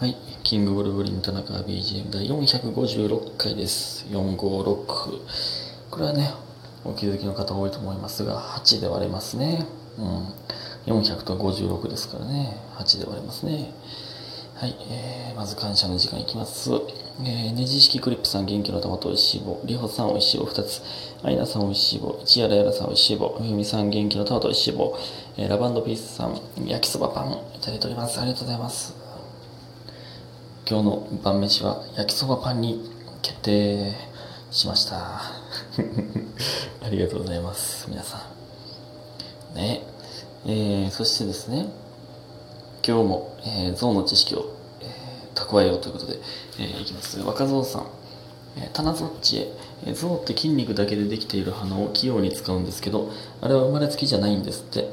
はい、キングブルブリン田中 BGM 第456回です。456。これはね、お気づきの方多いと思いますが、8で割れますね。うん。400と56ですからね、8で割れますね。はい、えー、まず感謝の時間いきます。えー、ネジ式クリップさん元気の玉とおいしい棒、りほさんおいしい棒2つ、アイナさんおいしい棒、一やらやらさんおいしい棒、ふみさん元気の玉とおいしい棒、えー、ラバンドピースさん焼きそばパンいただいております。ありがとうございます。今日の晩飯は焼きそばパンに決定しました。ありがとうございます皆さん。ね。えー、そしてですね今日も、えー、象の知識を、えー、蓄えようということで、えー、いきます。若造さん、えー、棚ぞっちへ、えー、象って筋肉だけでできている鼻を器用に使うんですけどあれは生まれつきじゃないんですって。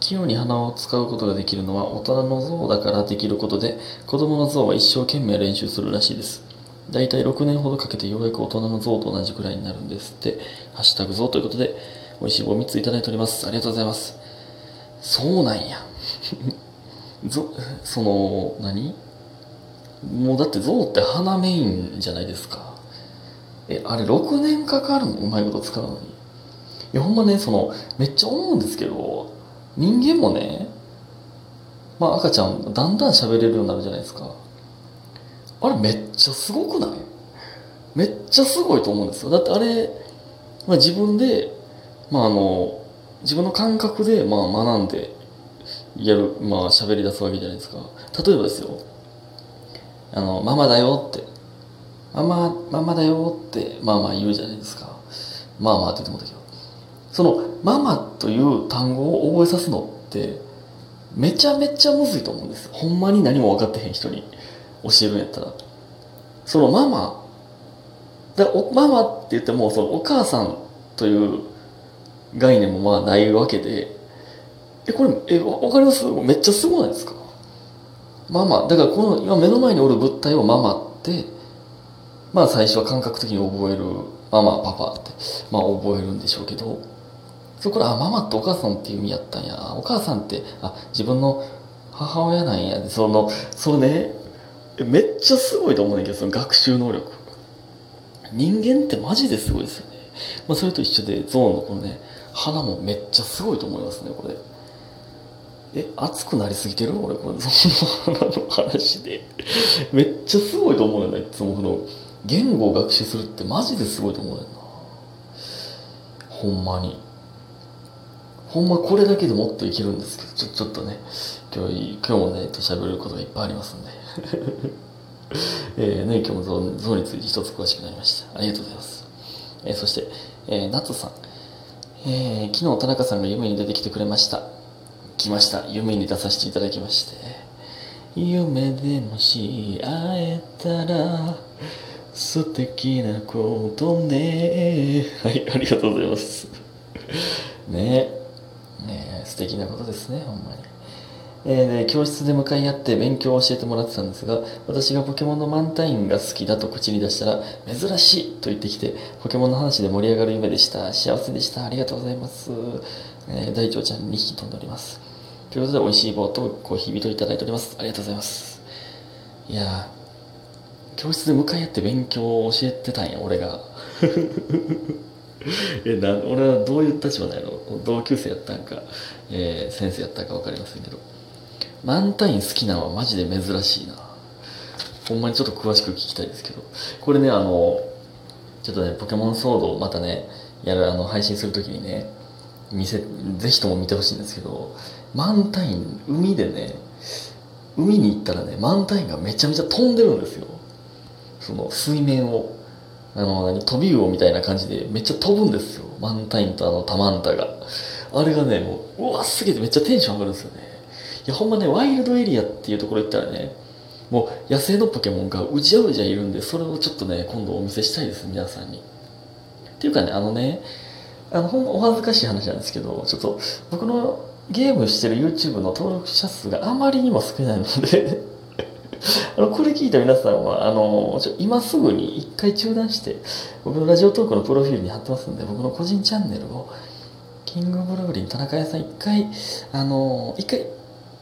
器用に鼻を使うことができるのは大人の象だからできることで子供の象は一生懸命練習するらしいです。だいたい6年ほどかけてようやく大人の象と同じくらいになるんですって。ハッシュタグ象ということで美味しい棒3ついただいております。ありがとうございます。そうなんや。ぞその何？もうだって象って鼻メインじゃないですか。えあれ6年かかるの？うまいこと使うのに。いやほんまねそのめっちゃ思うんですけど人間もね、まあ赤ちゃんだんだん喋れるようになるじゃないですか。あれめっちゃすごくない？めっちゃすごいと思うんですよ。だってあれ、まあ、自分で、まああの、自分の感覚でまあ学んでやる、まあ喋り出すわけじゃないですか。例えばですよ、あの、ママだよって、ママ、ママだよって、まあまあ言うじゃないですか。まあまあって言ってもたけど。そのママという単語を覚えさすのってめちゃめちゃむずいと思うんですほんまに何も分かってへん人に教えるんやったら。そのママだおママって言ってもそのお母さんという概念もまあないわけで。えこれえわかります？めっちゃすごないですか？ママだからこの今目の前におる物体をママってまあ最初は感覚的に覚えるママパパってまあ覚えるんでしょうけど。そこら、あ、ママってお母さんっていう意味やったんや。お母さんって、あ、自分の母親なんや。その、それね、めっちゃすごいと思うんだけど、その学習能力。人間ってマジですごいですよね。まあ、それと一緒で、ゾーンのこのね、鼻もめっちゃすごいと思いますね、これ。え、熱くなりすぎてる？俺、これ、その鼻の話で。めっちゃすごいと思うんだよ、いつもこの、言語を学習するってマジですごいと思うんだよな。ほんまに。ほんまこれだけでもっといけるんですけど、ちょ、ちょっとね、今日、今日もね、と喋ることがいっぱいありますんで。えー、ね、今日も象象について一つ詳しくなりました。ありがとうございます。えー、そして、えー、夏さん。えー、昨日田中さんが夢に出てきてくれました。来ました。夢に出させていただきまして。夢でもし会えたら、素敵なことね。はい、ありがとうございます。ねね素敵なことですね、ほんまに。えー、で教室で向かい合って勉強を教えてもらってたんですが私がポケモンのマンタインが好きだと口に出したら珍しいと言ってきてポケモンの話で盛り上がる夢でした。幸せでした。ありがとうございます、えー、大腸ちゃん2匹飛んでおります。ということで美味しい棒とコーヒー人いただいております。ありがとうございます。いや教室で向かい合って勉強を教えてたんや俺が。えな俺はどういう立場なんやろ同級生やったんか、えー、先生やったんか分かりませんけど。マンタイン好きなのはマジで珍しいな。ほんまにちょっと詳しく聞きたいですけど。これねあのちょっとねポケモンソードをまたねやるあの配信するときにね見せぜひとも見てほしいんですけどマンタイン海でね海に行ったらねマンタインがめちゃめちゃ飛んでるんですよ。その水面を。あの何飛び魚みたいな感じでめっちゃ飛ぶんですよ。マンタインとあのタマンタが。あれがねもううわすげえめっちゃテンション上がるんですよね。いやほんまねワイルドエリアっていうところ行ったらねもう野生のポケモンがうじゃうじゃいるんでそれをちょっとね今度お見せしたいです皆さんに。っていうかねあのねあのほんまお恥ずかしい話なんですけどちょっと僕のゲームしてる YouTube の登録者数があまりにも少ないのであのこれ聞いた皆さんはあのちょ今すぐに一回中断して僕のラジオトークのプロフィールに貼ってますんで僕の個人チャンネルをキングブルーリン田中屋さん一回あの一回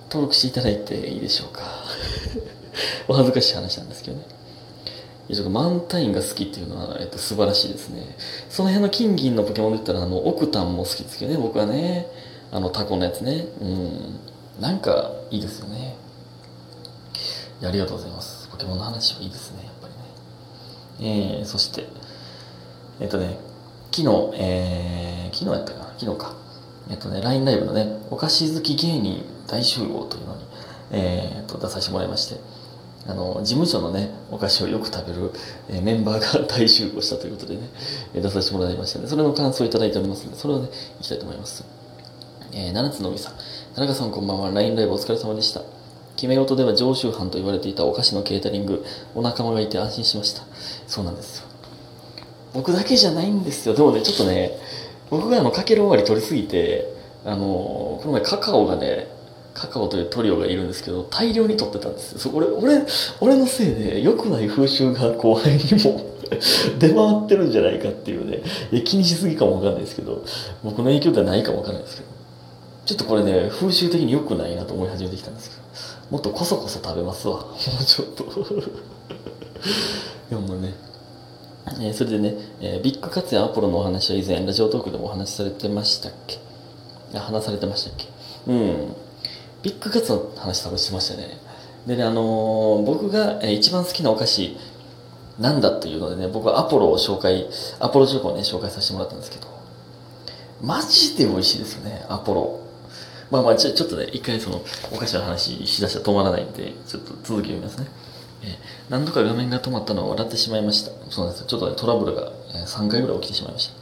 登録していただいていいでしょうか お恥ずかしい話なんですけどね。ちょっとマンタインが好きっていうのは、えっと、素晴らしいですね。その辺の金銀のポケモンで言ったら、あの、オクタンも好きですけどね、僕はね。あの、タコのやつね。うん。なんか、いいですよね。ありがとうございます。ポケモンの話はいいですね、やっぱりね。えー、そして、えっとね、昨日、えー、昨日やったかな？昨日か。えっとね、LINE ライブのね、お菓子好き芸人大集合というのに、えー、っと、出させてもらいまして、あの、事務所のね、お菓子をよく食べる、えー、メンバーが大集合したということでね、出させてもらいましたね。それの感想をいただいておりますので、それをね、いきたいと思います。えー、七つのみさん。田中さんこんばんは。LINE ライブお疲れ様でした。決め事では常習犯と言われていたお菓子のケータリング、お仲間がいて安心しました。そうなんですよ。僕だけじゃないんですよ。でもね、ちょっとね、僕があの、かける終わり取りすぎて、あの、この前カカオがね、カカオというトリオがいるんですけど、大量に取ってたんですよ。そ俺、俺、俺のせいで良くない風習が後輩にも 出回ってるんじゃないかっていうね、いや気にしすぎかもわかんないですけど、僕の影響ではないかもわかんないですけど、ちょっとこれね、風習的に良くないなと思い始めてきたんですけど、もっとこそこそ食べますわ。もうちょっと。でもね、えー、それでね、えー、ビッグカツやアポロのお話は以前ラジオトークでもお話しされてましたっけ？あ話されてましたっけ？うん。ビッグカツの話多分しましたね。でねあのー、僕が、え一番好きなお菓子なんだっていうのでね僕はアポロを紹介アポロチョコをね紹介させてもらったんですけど。マジで美味しいですよねアポロまあまあちょちょっとね一回そのお菓子の話しだしたら止まらないんでちょっと続き読みますねえ何度か画面が止まったのを笑ってしまいました。そうなんです。ちょっと、ね、トラブルが3回ぐらい起きてしまいました。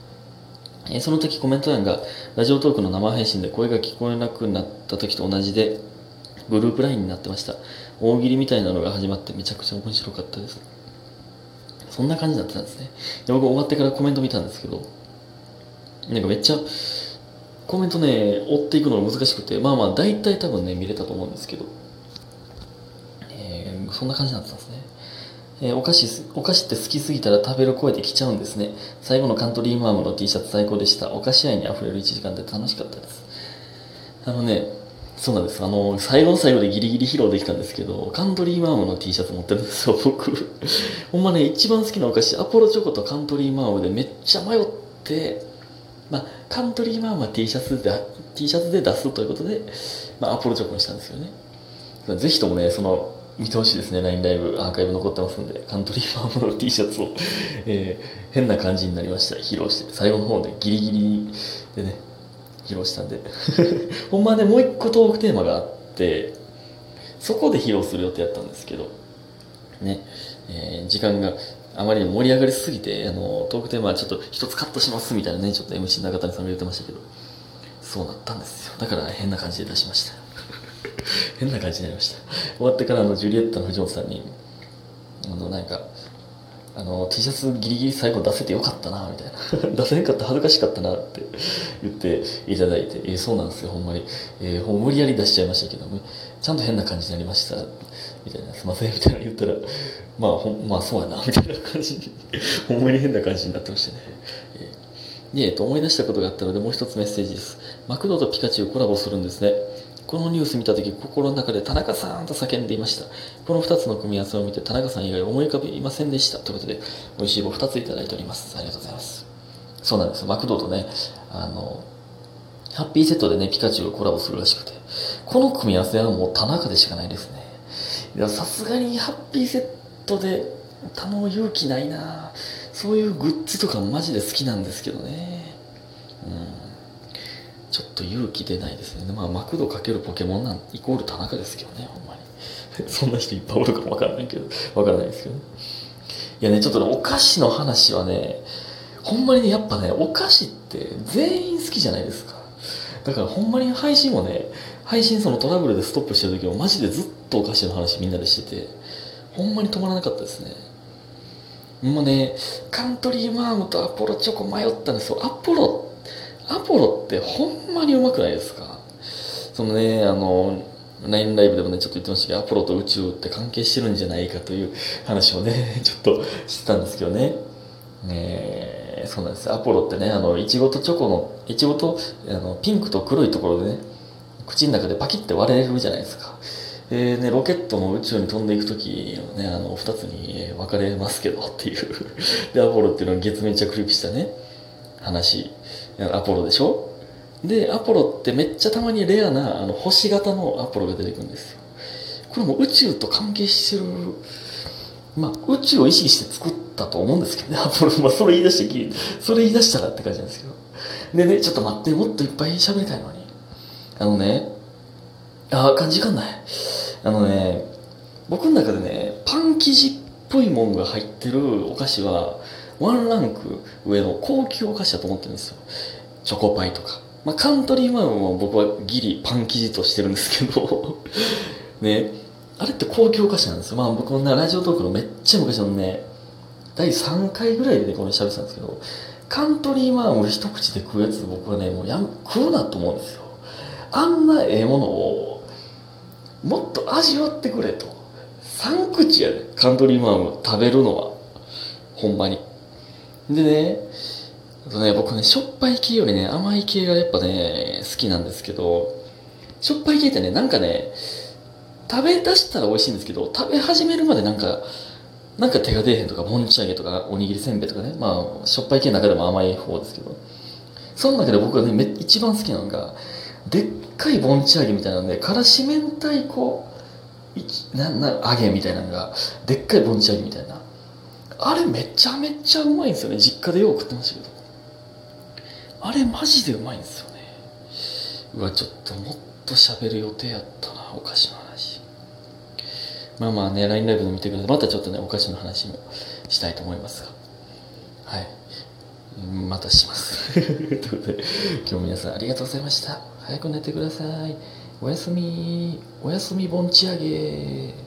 えその時コメント欄がラジオトークの生配信で声が聞こえなくなった時と同じでグループ LINE になってました。大喜利みたいなのが始まってめちゃくちゃ面白かったです。そんな感じになったんですね。で僕終わってからコメント見たんですけど、なんかめっちゃコメントね、追っていくのが難しくて、まあまあ大体多分ね、見れたと思うんですけど、えそんな感じになってたんですね。えー、お菓子、お菓子って好きすぎたら食べる声で来ちゃうんですね。最後のカントリーマームの T シャツ最高でした。お菓子愛に溢れる1時間で楽しかったです。あのね、そうなんです。あの、最後の最後でギリギリ披露できたんですけど、カントリーマームの T シャツ持ってるんですよ、僕。ほんまね、一番好きなお菓子、アポロチョコとカントリーマームでめっちゃ迷って、まあ、カントリーマームは T シャツで、T シャツで出すということで、まあ、アポロチョコにしたんですよね。ぜひともね、その、見てほしいですね。LINE ライブアーカイブ残ってますんでカントリーファームの T シャツを、えー、変な感じになりました。披露して最後の方でギリギリでね披露したんで。ほんまねもう一個トークテーマがあってそこで披露する予定やったんですけどね、えー、時間があまりに盛り上がりすぎてあのトークテーマはちょっと一つカットしますみたいなねちょっと MC の中谷さんが言ってましたけどそうなったんですよ。だから変な感じで出しました。変な感じになりました。終わってからあのジュリエットの藤本さんにあのなんかあの T シャツギリギリ最後出せてよかったなみたいな。出せなかった恥ずかしかったなって言っていただいて「えー、そうなんですよほんまに、えー、無理やり出しちゃいましたけどもちゃんと変な感じになりました」みたいな「すいません」みたいな言ったら「まあほまあそうやな」みたいな感じにほんまに変な感じになってましたね、えー、で、えー、と思い出したことがあったのでもう一つメッセージです。マクドとピカチュウコラボするんですね。このニュース見た時心の中で田中さんと叫んでいました。この2つの組み合わせを見て田中さん以外思い浮かびませんでしたということで美味しい棒2ついただいております。ありがとうございます。そうなんですよ。マクドとねあのハッピーセットでねピカチュウがコラボするらしくて。この組み合わせはもう田中でしかないですね。いやさすがにハッピーセットで頼む勇気ないなそういうグッズとかマジで好きなんですけどねうんちょっと勇気出ないですね。まあ、マクドかけるポケモンなんイコール田中ですけどね、ほんまに。そんな人いっぱいおるかもわからないけど、わからないですけどね。いやね、ちょっとね、お菓子の話はね、ほんまにね、やっぱね、お菓子って全員好きじゃないですか。だからほんまに配信もね、配信そのトラブルでストップしてる時もマジでずっとお菓子の話みんなでしてて、ほんまに止まらなかったですね。もうね、カントリーマームとアポロチョコ迷ったんですよ。アポロアポロってほんまにうまくないですか？そのね、あの、LINE ライブでもね、ちょっと言ってましたけど、アポロと宇宙って関係してるんじゃないかという話をね、ちょっとしてたんですけどね。ねそうなんです。アポロってね、あの、いちごとチョコの、いちごと、あの、ピンクと黒いところでね、口の中でパキって割れるじゃないですか。えーね、ロケットの宇宙に飛んでいく時のね、あの、二つに分かれますけどっていう。で、アポロっていうのは月めっちゃクリップしたね、話。アポロでしょ？で、アポロってめっちゃたまにレアなあの星型のアポロが出てくるんですよ。これも宇宙と関係してる、まあ、宇宙を意識して作ったと思うんですけどね、アポロ。まあ、それ言い出してき、それ言い出したらって感じなんですけど。でね、ちょっと待って、もっといっぱい喋りたいのに。あのね、あ、時間ない。あのね、僕の中でね、パン生地っぽいもんが入ってるお菓子は、ワンランク上の高級お菓子だと思ってるんですよ。チョコパイとか。まあ、カントリーマンも僕はギリパン生地としてるんですけど ね、あれって高級お菓子なんですよ。まあ僕もね、ラジオトークのめっちゃ昔のね、第3回ぐらいでね、これ喋ってたんですけど、カントリーマンを一口で食うやつ僕はね、もうやむ食うなと思うんですよ。あんなええものを、もっと味わってくれと。3口やで、カントリーマンを食べるのは。ほんまに。でね、あとね、僕ね、しょっぱい系よりね、甘い系がやっぱね、好きなんですけど、しょっぱい系ってね、なんかね、食べ出したら美味しいんですけど、食べ始めるまでなんか、なんか手が出えへんとか、ぼんち揚げとか、おにぎりせんべいとかね、まあ、しょっぱい系の中でも甘い方ですけど、その中で僕がね、め一番好きなのが、でっかいぼんち揚げみたいなんで、からし明太子、な、な、揚げみたいなのが、でっかいぼんち揚げみたいな。あれめちゃめちゃうまいんですよね。実家でよく食ってましたけど。あれマジでうまいんですよね。うわ、ちょっともっと喋る予定やったな、お菓子の話。まあまあね、LINE ライブで見てください。またちょっとね、お菓子の話もしたいと思いますが。はい。またします。ということで、今日も皆さんありがとうございました。早く寝てください。おやすみ。おやすみぼんちあげ。